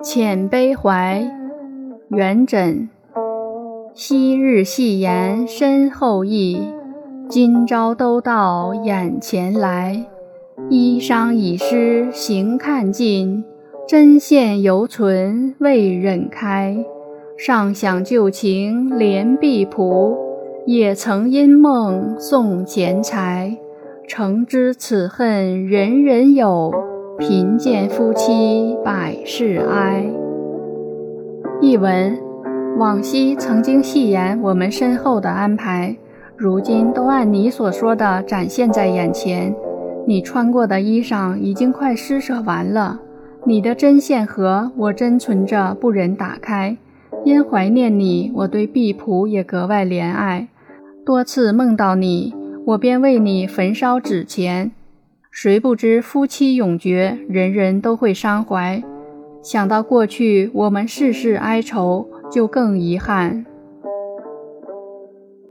遣悲怀，元稹。昔日戏言身后意，今朝都到眼前来。衣裳已湿行看尽，针线犹存未忍开。尚想旧情怜婢仆，也曾因梦送钱财。诚知此恨人人有，贫贱夫妻百事哀。译文。往昔曾经戏言我们身后的安排，如今都按你所说的展现在眼前。你穿过的衣裳已经快施舍完了，你的针线盒我珍存着不忍打开。因怀念你，我对婢仆也格外怜爱。多次梦到你，我便为你焚烧纸钱。谁不知夫妻永绝，人人都会伤怀。想到过去，我们世世哀愁。就更遗憾。